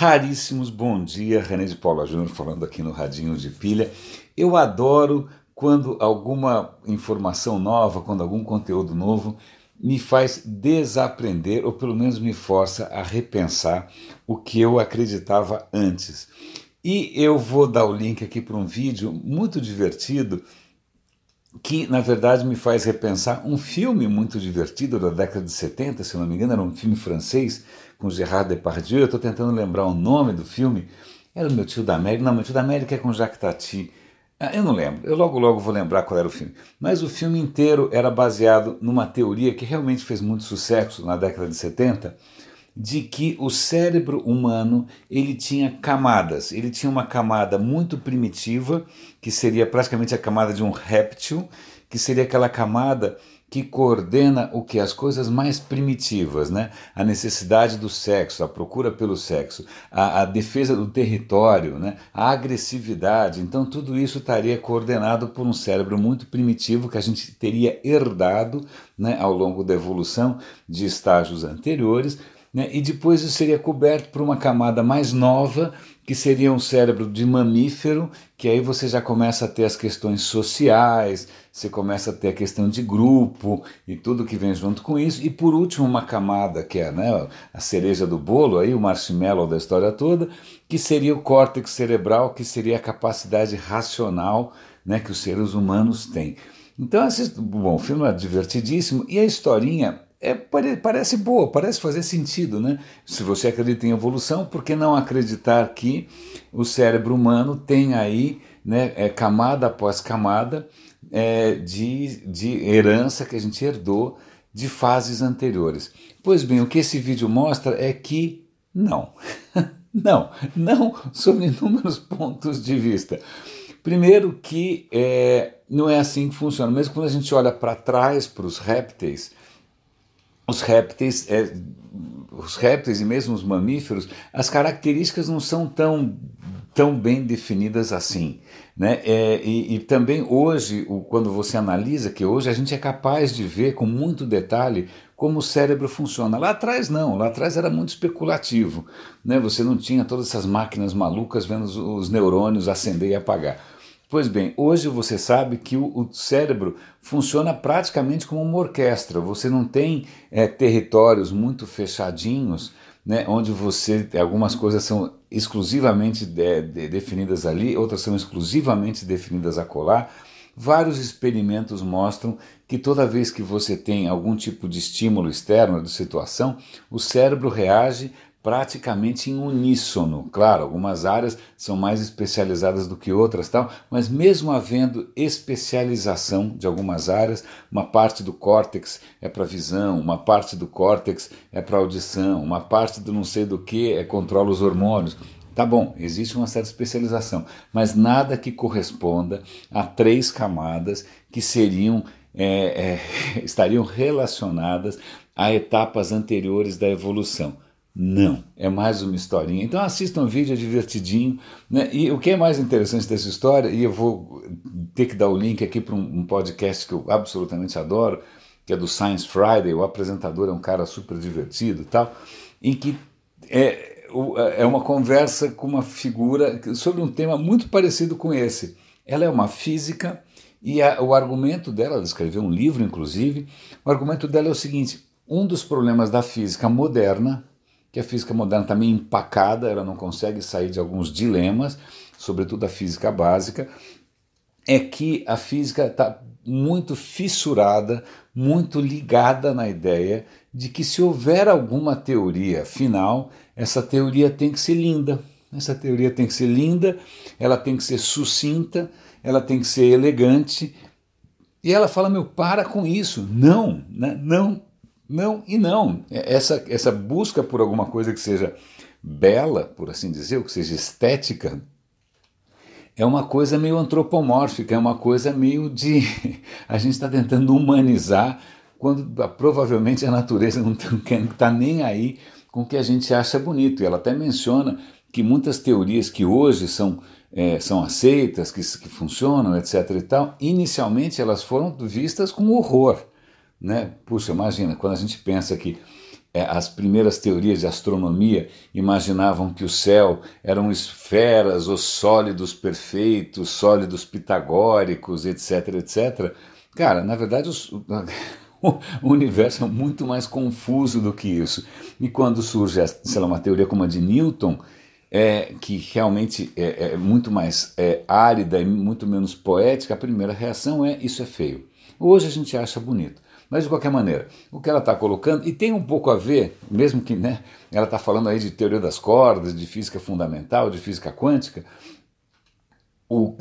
raríssimos. Bom dia, René de Paula Júnior falando aqui no Radinho de Pilha. Eu adoro quando alguma informação nova, quando algum conteúdo novo me faz desaprender ou pelo menos me força a repensar o que eu acreditava antes. E eu vou dar o link aqui para um vídeo muito divertido que na verdade me faz repensar um filme muito divertido da década de 70, se não me engano, era um filme francês com Gerard Depardieu. Eu estou tentando lembrar o nome do filme. Era o meu tio da América. Não, meu tio da América é com Jacques Tati. Ah, eu não lembro, eu logo logo vou lembrar qual era o filme. Mas o filme inteiro era baseado numa teoria que realmente fez muito sucesso na década de 70, de que o cérebro humano ele tinha camadas. Ele tinha uma camada muito primitiva, que seria praticamente a camada de um réptil, que seria aquela camada que coordena o que as coisas mais primitivas, né? A necessidade do sexo, a procura pelo sexo, a, a, defesa do território, né? A agressividade. Então tudo isso estaria coordenado por um cérebro muito primitivo que a gente teria herdado, né? Ao longo da evolução de estágios anteriores né? e depois isso seria coberto por uma camada mais nova, que seria um cérebro de mamífero, que aí você já começa a ter as questões sociais, você começa a ter a questão de grupo e tudo que vem junto com isso, e por último uma camada que é né, a cereja do bolo, aí, o marshmallow da história toda, que seria o córtex cerebral, que seria a capacidade racional né, que os seres humanos têm. Então, bom, o filme é divertidíssimo e a historinha é, parece boa, parece fazer sentido, né? Se você acredita em evolução, por que não acreditar que o cérebro humano tem aí né, é, camada após camada é, de, de herança que a gente herdou de fases anteriores? Pois bem, o que esse vídeo mostra é que não. não, não sobre inúmeros pontos de vista. Primeiro que é, não é assim que funciona. Mesmo quando a gente olha para trás, para os répteis, os répteis, é, os répteis e mesmo os mamíferos, as características não são tão, tão bem definidas assim. Né? É, e, e, também hoje, o, quando você analisa, que hoje a gente é capaz de ver com muito detalhe como o cérebro funciona. Lá atrás não, lá atrás era muito especulativo. Né? Você não tinha todas essas máquinas malucas vendo os, os neurônios acender e apagar. Pois bem, hoje você sabe que o, o, cérebro funciona praticamente como uma orquestra. Você não tem é, territórios muito fechadinhos, né, onde você algumas coisas são exclusivamente de, de, definidas ali, outras são exclusivamente definidas a colar. Vários experimentos mostram que toda vez que você tem algum tipo de estímulo externo de situação, o cérebro reage praticamente em uníssono. Claro, algumas áreas são mais especializadas do que outras, tal, mas mesmo havendo especialização de algumas áreas, uma parte do córtex é para visão, uma parte do córtex é para audição, uma parte do não sei do que é controla os hormônios. Tá bom, existe uma certa especialização, mas nada que corresponda a três camadas que seriam é, é, estariam relacionadas a etapas anteriores da evolução. Não, é mais uma historinha. Então assistam um vídeo, é divertidinho. Né? E o que é mais interessante dessa história, e eu vou ter que dar o link aqui para um, um, podcast que eu absolutamente adoro, que é do Science Friday, o apresentador é um cara super divertido e tal, em que é, é uma conversa com uma figura sobre um tema muito parecido com esse. Ela é uma física e a, o argumento dela, ela escreveu um livro inclusive, o argumento dela é o seguinte, um dos problemas da física moderna que a física moderna está meio empacada, ela não consegue sair de alguns dilemas, sobretudo a física básica, é que a física está muito fissurada, muito ligada na ideia de que se houver alguma teoria final, essa teoria tem que ser linda. Essa teoria tem que ser linda, ela tem que ser sucinta, ela tem que ser elegante. E ela fala: meu, para com isso. Não, né? não não e não. É, essa, essa busca por alguma coisa que seja bela, por assim dizer, ou que seja estética, é uma coisa meio antropomórfica, é uma coisa meio de. A gente está tentando humanizar quando provavelmente a natureza não está nem aí com o que a gente acha bonito. E ela até menciona que muitas teorias que hoje são, é, são aceitas, que, que funcionam, etc. e tal, inicialmente elas foram vistas com horror. Né? Puxa, imagina, quando a gente pensa que é, as primeiras teorias de astronomia imaginavam que o céu eram esferas ou sólidos perfeitos, sólidos pitagóricos, etc, etc. Cara, na verdade, os, o universo é muito mais confuso do que isso. E quando surge, sei lá, uma teoria como a de Newton, é, que realmente é, é muito mais é, árida e muito menos poética, a primeira reação é isso é feio. Hoje a gente acha bonito. Mas de qualquer maneira, o que ela está colocando, e tem um pouco a ver, mesmo que né, ela está falando aí de teoria das cordas, de física fundamental, de física quântica, o,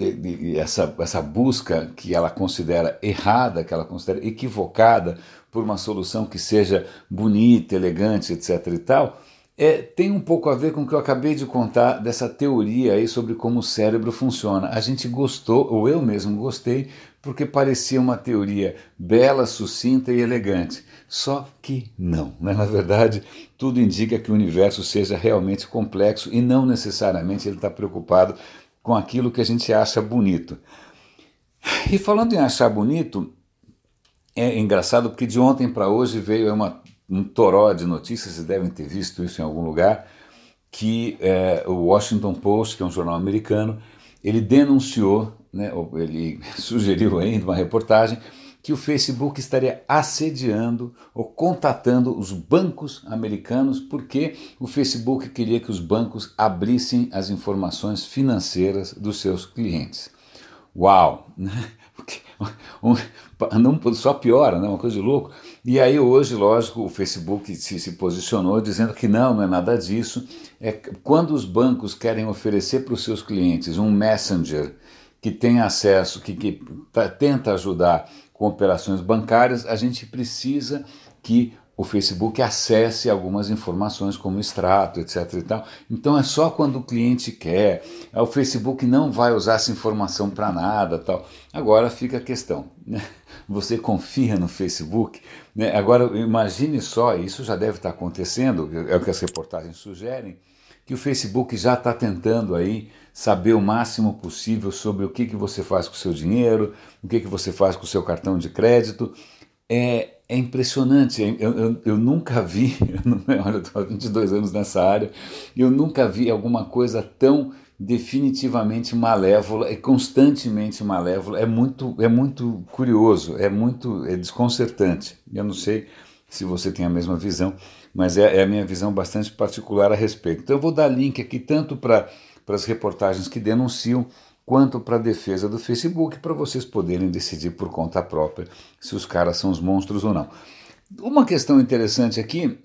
essa, essa busca que ela considera errada, que ela considera equivocada por uma solução que seja bonita, elegante, etc. e tal, é, tem um pouco a ver com o que eu acabei de contar dessa teoria aí sobre como o cérebro funciona. A gente gostou, ou eu mesmo gostei, porque parecia uma teoria bela, sucinta e elegante. Só que não. Né? Na verdade, tudo indica que o universo seja realmente complexo e não necessariamente ele está preocupado com aquilo que a gente acha bonito. E falando em achar bonito, é engraçado porque de ontem para hoje veio uma um toró de notícias, vocês devem ter visto isso em algum lugar, que é, o Washington Post, que é um jornal americano, ele denunciou, né, ele sugeriu ainda uma reportagem, que o Facebook estaria assediando ou contatando os bancos americanos porque o Facebook queria que os bancos abrissem as informações financeiras dos seus clientes. Uau! Só piora, né? uma coisa de louco. E aí hoje, lógico, o Facebook se, se posicionou dizendo que não, não é nada disso. É quando os bancos querem oferecer para os seus clientes um messenger que tem acesso, que, que tenta ajudar com operações bancárias, a gente precisa que o Facebook acesse algumas informações como extrato, etc. E tal. Então é só quando o cliente quer. O Facebook não vai usar essa informação para nada, tal. Agora fica a questão, né? Você confia no Facebook? Né? Agora imagine só, isso já deve estar acontecendo, é o que as reportagens sugerem, que o Facebook já está tentando aí saber o máximo possível sobre o que, que você faz com o seu dinheiro, o que, que você faz com o seu cartão de crédito. É, é impressionante, eu, eu, eu nunca vi, olha, eu estou há 22 anos nessa área, eu nunca vi alguma coisa tão definitivamente malévola e constantemente malévola. É muito, é muito curioso, é muito é desconcertante. Eu não sei se você tem a mesma visão, mas é, é a minha visão bastante particular a respeito. Então eu vou dar link aqui tanto para as reportagens que denunciam quanto para a defesa do Facebook, para vocês poderem decidir por conta própria se os caras são os monstros ou não. Uma questão interessante aqui,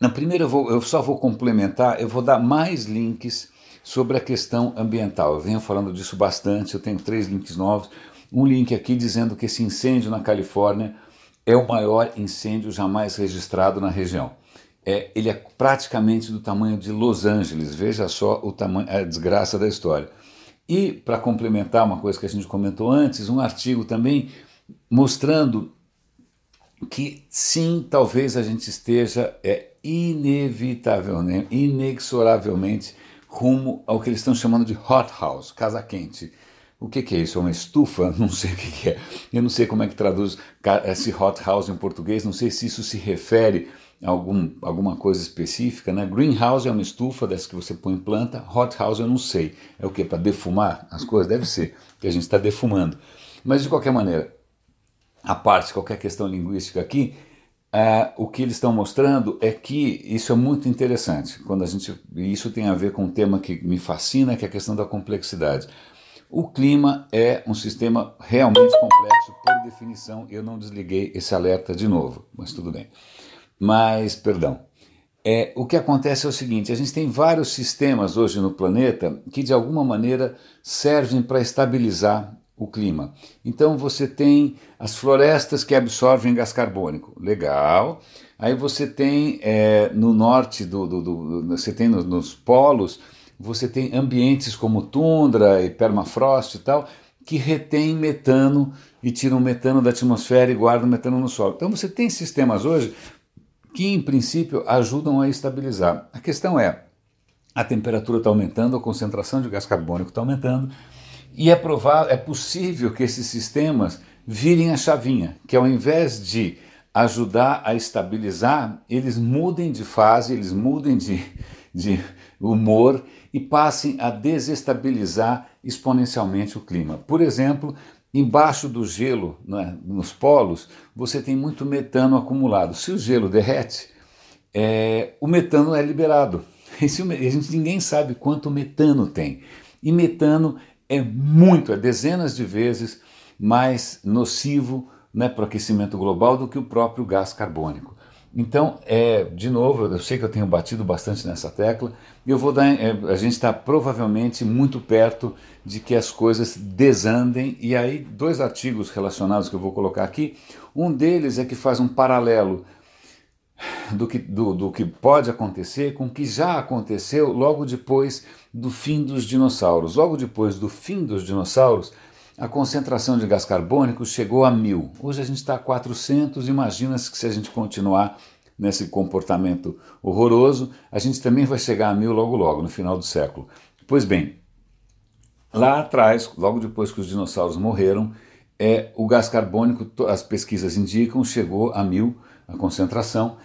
na primeira eu, vou, eu só vou complementar, eu vou dar mais links sobre a questão ambiental. Eu venho falando disso bastante, eu tenho três links novos. Um link aqui dizendo que esse incêndio na Califórnia é o maior incêndio jamais registrado na região. É, ele é praticamente do tamanho de Los Angeles, veja só o tamanho, a desgraça da história. E, para complementar uma coisa que a gente comentou antes, um artigo também mostrando que sim, talvez a gente esteja é, inevitavelmente, inexoravelmente rumo ao que eles estão chamando de hot house, casa quente. O que, que, é isso? É uma estufa? Não sei o que, que, é. Eu não sei como é que traduz esse hot house em português, não sei se isso se refere algum, alguma coisa específica, né? Greenhouse é uma estufa dessa que você põe planta, hot house eu não sei. É o que? Para defumar as coisas? Deve ser, que a gente está defumando. Mas de qualquer maneira, a parte, qualquer questão linguística aqui, é, o que eles estão mostrando é que isso é muito interessante. Quando a gente, isso tem a ver com um tema que me fascina, que é a questão da complexidade. O clima é um sistema realmente complexo, por definição. Eu não desliguei esse alerta de novo, mas tudo bem. Mas, perdão, é, o que acontece é o seguinte: a gente tem vários sistemas hoje no planeta que de alguma maneira servem para estabilizar o clima. Então você tem as florestas que absorvem gás carbônico, legal. Aí você tem é, no norte do, do, do, você tem nos, nos polos, você tem ambientes como tundra e permafrost e tal que retém metano e tiram metano da atmosfera e guardam metano no solo. Então você tem sistemas hoje que em princípio ajudam a estabilizar. A questão é, a temperatura está aumentando, a concentração de gás carbônico está aumentando, e é provável, é possível que esses sistemas virem a chavinha, que ao invés de ajudar a estabilizar, eles mudem de fase, eles mudem de, de humor e passem a desestabilizar exponencialmente o clima. Por exemplo, embaixo do gelo, né, nos polos, você tem muito metano acumulado. Se o gelo derrete, é, o metano é liberado. A gente, ninguém sabe quanto metano tem. E metano é muito, é dezenas de vezes mais nocivo né, para o aquecimento global do que o próprio gás carbônico. Então, é, de novo, eu sei que eu tenho batido bastante nessa tecla, eu vou dar, é, a gente está provavelmente muito perto de que as coisas desandem, e aí dois artigos relacionados que eu vou colocar aqui, um deles é que faz um paralelo do que, do, do que pode acontecer com o que já aconteceu logo depois do fim dos dinossauros. Logo depois do fim dos dinossauros, a concentração de gás carbônico chegou a mil. Hoje a gente está a 400. Imagina-se que se a gente continuar nesse comportamento horroroso, a gente também vai chegar a mil logo logo, no final do século. Pois bem, lá atrás, logo depois que os dinossauros morreram, é, o gás carbônico, as pesquisas indicam, chegou a mil a concentração.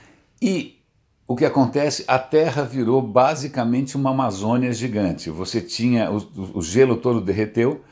E o que acontece? A Terra virou basicamente uma Amazônia gigante. Você tinha o, o gelo todo derreteu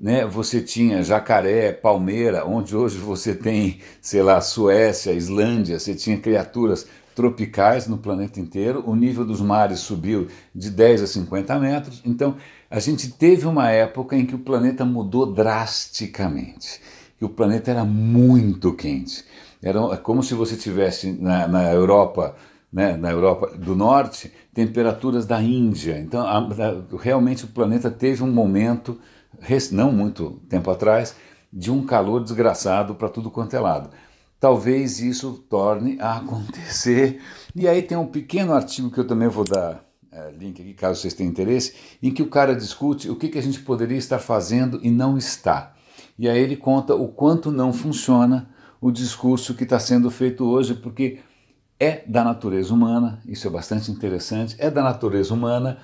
né, você tinha jacaré, palmeira, onde hoje você tem, sei lá, Suécia, Islândia, você tinha criaturas tropicais no planeta inteiro, o nível dos mares subiu de 10 a 50 metros, então a gente teve uma época em que o planeta mudou drasticamente, que o planeta era muito quente, era como se você tivesse na, na Europa né, na Europa do Norte, temperaturas da Índia. Então, a, a, realmente o planeta teve um momento não muito tempo atrás, de um calor desgraçado para tudo quanto é lado. Talvez isso torne a acontecer. E aí tem um pequeno artigo que eu também vou dar é, link aqui, caso vocês tenham interesse, em que o cara discute o que, que a gente poderia estar fazendo e não está. E aí ele conta o quanto não funciona o discurso que está sendo feito hoje, porque é da natureza humana, isso é bastante interessante, é da natureza humana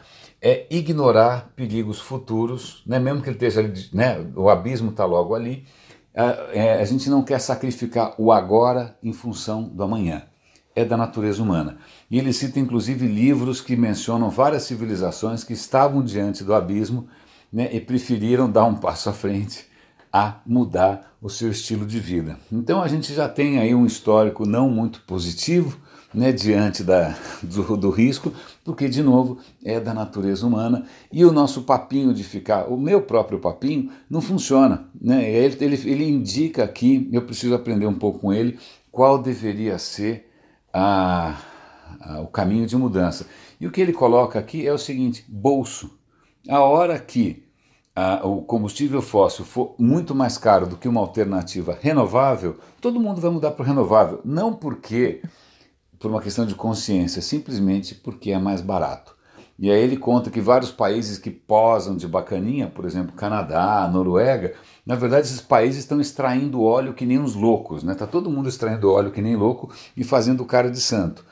é ignorar perigos futuros, né? mesmo que ele esteja né? o abismo está logo ali, a, é, a gente não quer sacrificar o agora em função do amanhã. É da natureza humana. E ele cita inclusive livros que mencionam várias civilizações que estavam diante do abismo né? e preferiram dar um passo à frente a mudar o seu estilo de vida. Então a gente já tem aí um histórico não muito positivo né, diante da, do, do, risco, porque, de novo, é da natureza humana e o nosso papinho de ficar, o meu próprio papinho, não funciona. Né? Ele, ele, ele indica aqui, eu preciso aprender um pouco com ele, qual deveria ser a, a, o caminho de mudança. E o que ele coloca aqui é o seguinte: bolso. A hora que a, o combustível fóssil for muito mais caro do que uma alternativa renovável, todo mundo vai mudar para o renovável. Não porque por uma questão de consciência, simplesmente porque é mais barato. E aí ele conta que vários países que posam de bacaninha, por exemplo, Canadá, Noruega, na verdade esses países estão extraindo óleo que nem uns loucos, né? Tá todo mundo extraindo óleo que nem louco e fazendo cara de santo.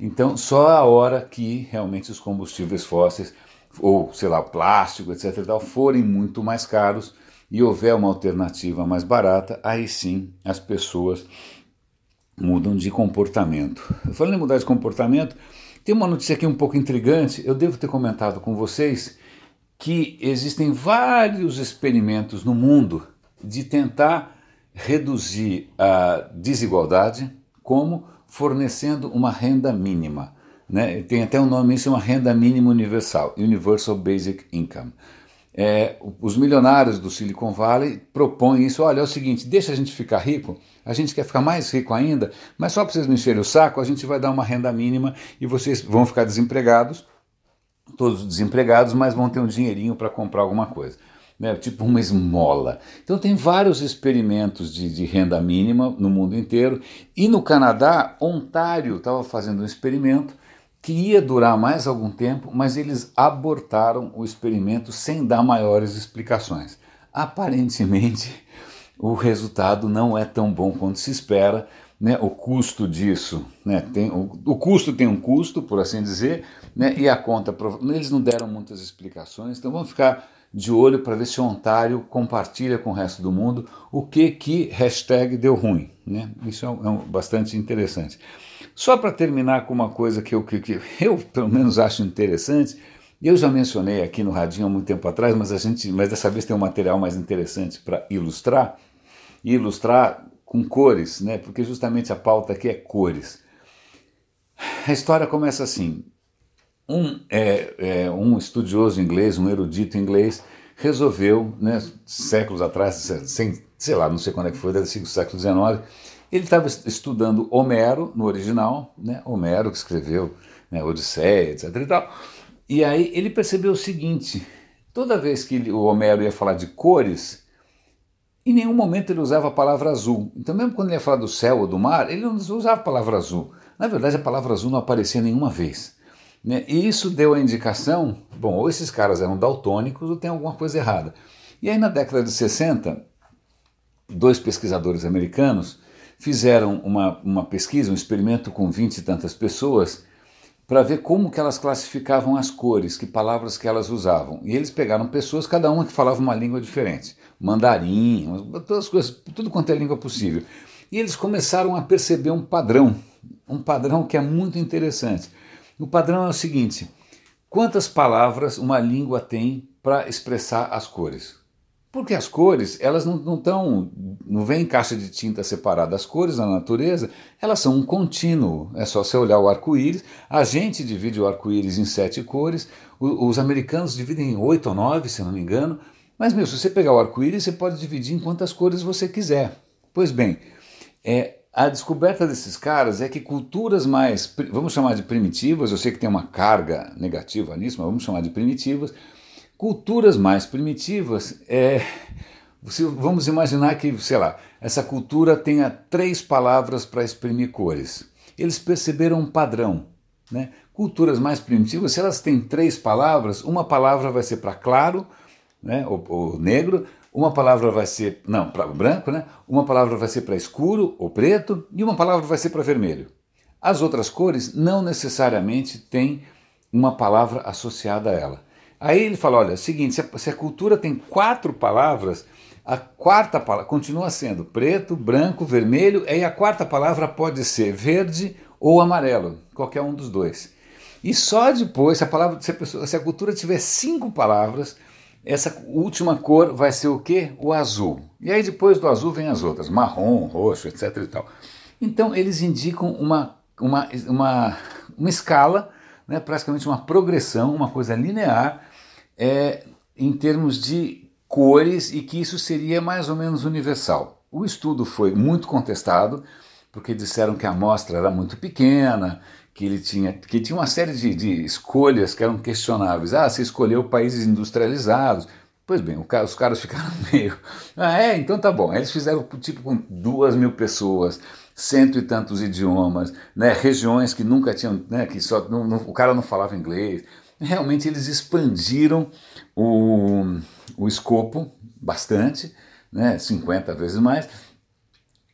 Então, só a hora que realmente os combustíveis fósseis ou, sei lá, plástico, etc. Tal, forem muito mais caros e houver uma alternativa mais barata, aí sim as pessoas mudam de comportamento. Falando em mudar de comportamento, tem uma notícia aqui um pouco intrigante. Eu devo ter comentado com vocês que existem vários experimentos no mundo de tentar reduzir a desigualdade, como fornecendo uma renda mínima. Né? Tem até um nome, isso é uma renda mínima universal, Universal Basic Income. É, os milionários do Silicon Valley propõem isso. Olha, é o seguinte: deixa a gente ficar rico, a gente quer ficar mais rico ainda, mas só para vocês não encherem o saco, a gente vai dar uma renda mínima e vocês vão ficar desempregados, todos desempregados, mas vão ter um dinheirinho para comprar alguma coisa. Né, tipo uma esmola. Então tem vários experimentos de, de, renda mínima no mundo inteiro. E no Canadá, Ontário estava fazendo um experimento que ia durar mais algum tempo, mas eles abortaram o experimento sem dar maiores explicações. Aparentemente, o resultado não é tão bom quanto se espera. Né, o custo disso, né, tem, o, o, custo tem um custo, por assim dizer, né, e a conta, eles não deram muitas explicações, então vamos ficar de olho para ver se o Ontário compartilha com o resto do mundo o que que hashtag deu ruim. Né? Isso é, um, é um, bastante interessante. Só para terminar com uma coisa que eu, que, que eu, pelo menos, acho interessante, eu já mencionei aqui no Radinho há muito tempo atrás, mas, a gente, mas dessa vez tem um material mais interessante para ilustrar, e ilustrar com cores, né? porque justamente a pauta aqui é cores. A história começa assim: um, é, é, um estudioso inglês, um erudito inglês, resolveu, né, séculos atrás, sem, sei lá, não sei quando é que foi, ser do século XIX, ele estava estudando Homero no original, né, Homero que escreveu né, Odisseia, etc. E, tal, e aí ele percebeu o seguinte: toda vez que ele, o Homero ia falar de cores, em nenhum momento ele usava a palavra azul. Então, mesmo quando ele ia falar do céu ou do mar, ele não usava a palavra azul. Na verdade, a palavra azul não aparecia nenhuma vez. Né? E isso deu a indicação, bom, ou esses caras eram daltônicos ou tem alguma coisa errada. E aí na década de 60, dois pesquisadores americanos fizeram uma, uma pesquisa, um experimento com vinte e tantas pessoas, para ver como que elas classificavam as cores, que palavras que elas usavam. E eles pegaram pessoas, cada uma que falava uma língua diferente, mandarim, todas as coisas, tudo quanto é língua possível. E eles começaram a perceber um padrão, um padrão que é muito interessante. O padrão é o seguinte: quantas palavras uma língua tem para expressar as cores? Porque as cores, elas não estão, não vem em caixa de tinta separada. As cores na natureza, elas são um contínuo. É só você olhar o arco-íris. A gente divide o arco-íris em sete cores. O, os americanos dividem em oito ou nove, se não me engano. Mas, meu, se você pegar o arco-íris, você pode dividir em quantas cores você quiser. Pois bem, é, a descoberta desses caras é que culturas mais, vamos chamar de primitivas, eu sei que tem uma carga negativa nisso, mas vamos chamar de primitivas, culturas mais primitivas, é, vamos imaginar que, sei lá, essa cultura tenha três palavras para exprimir cores. Eles perceberam um padrão. Né? Culturas mais primitivas, se elas têm três palavras, uma palavra vai ser para claro, né, ou, ou negro, uma palavra vai ser, não, para branco, né? Uma palavra vai ser para escuro ou preto e uma palavra vai ser para vermelho. As outras cores não necessariamente têm uma palavra associada a ela. Aí ele fala: olha, é seguinte, se a, se a cultura tem quatro palavras, a quarta palavra continua sendo preto, branco, vermelho, e a quarta palavra pode ser verde ou amarelo, qualquer um dos dois. E só depois, se a, palavra, se a, pessoa, se a cultura tiver cinco palavras, essa última cor vai ser o quê? O azul. E aí depois do azul vem as outras, marrom, roxo, etc. E tal. Então eles indicam uma, uma, uma, uma escala, né, praticamente uma progressão, uma coisa linear, é, em termos de cores e que isso seria mais ou menos universal. O estudo foi muito contestado, porque disseram que a amostra era muito pequena, que ele tinha, que tinha uma série de, de escolhas que eram questionáveis. Ah, você escolheu países industrializados. Pois bem, os caras ficaram meio. Ah, é? Então tá bom. eles fizeram tipo com duas mil pessoas, cento e tantos idiomas, né, regiões que nunca tinham, né, que só não, não, o cara não falava inglês. Realmente eles expandiram o, o escopo bastante, né, 50 vezes mais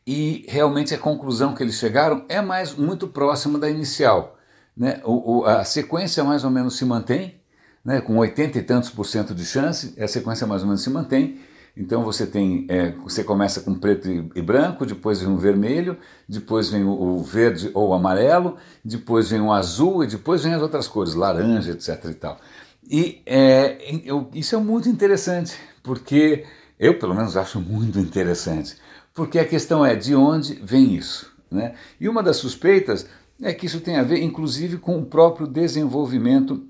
e realmente a conclusão que eles chegaram é mais muito próxima da inicial. Né? O, o, a sequência mais ou menos se mantém, né? com 80 e tantos por cento de chance, a sequência mais ou menos se mantém. Então você tem, é, você começa com preto e, branco, depois vem o vermelho, depois vem o, verde ou o amarelo, depois vem o azul e depois vem as outras cores, laranja, etc. E tal. E é, eu, isso é muito interessante, porque eu pelo menos acho muito interessante porque a questão é de onde vem isso. Né? E uma das suspeitas é que isso tem a ver, inclusive, com o próprio desenvolvimento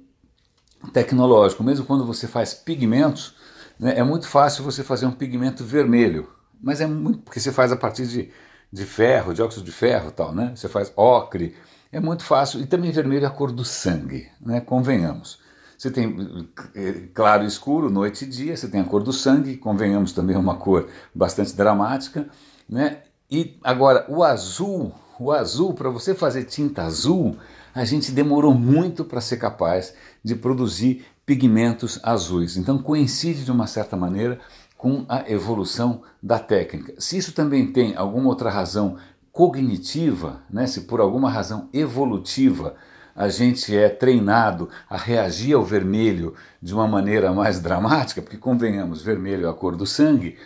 tecnológico. Mesmo quando você faz pigmentos, é muito fácil você fazer um pigmento vermelho, mas é muito porque você faz a partir de, de ferro, de óxido de ferro, tal, né? Você faz ocre, é muito fácil e também vermelho é a cor do sangue, né? Convenhamos. Você tem eh, claro e escuro, noite e dia, você tem a cor do sangue, convenhamos também é uma cor bastante dramática, né? E agora o azul, o azul para você fazer tinta azul, a gente demorou muito para ser capaz de produzir pigmentos azuis. Então coincide de uma certa maneira com a evolução da técnica. Se isso também tem alguma outra razão cognitiva, né, se por alguma razão evolutiva a gente é treinado a reagir ao vermelho de uma maneira mais dramática, porque convenhamos, vermelho é a cor do sangue,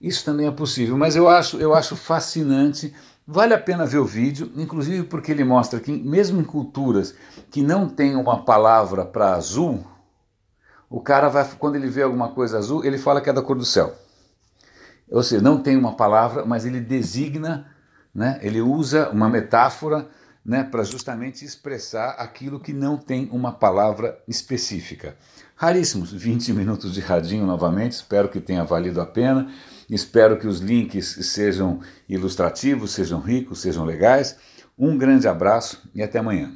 isso também é possível, mas eu acho, eu acho fascinante. Vale a pena ver o vídeo, inclusive porque ele mostra que, mesmo em culturas que não tem uma palavra para azul, o cara vai, quando ele vê alguma coisa azul, ele fala que é da cor do céu. Ou seja, não tem uma palavra, mas ele designa, né, ele usa uma metáfora né, para justamente expressar aquilo que não tem uma palavra específica. Raríssimos 20 minutos de radinho novamente, espero que tenha valido a pena. Espero que os links sejam ilustrativos, sejam ricos, sejam legais. Um grande abraço e até amanhã.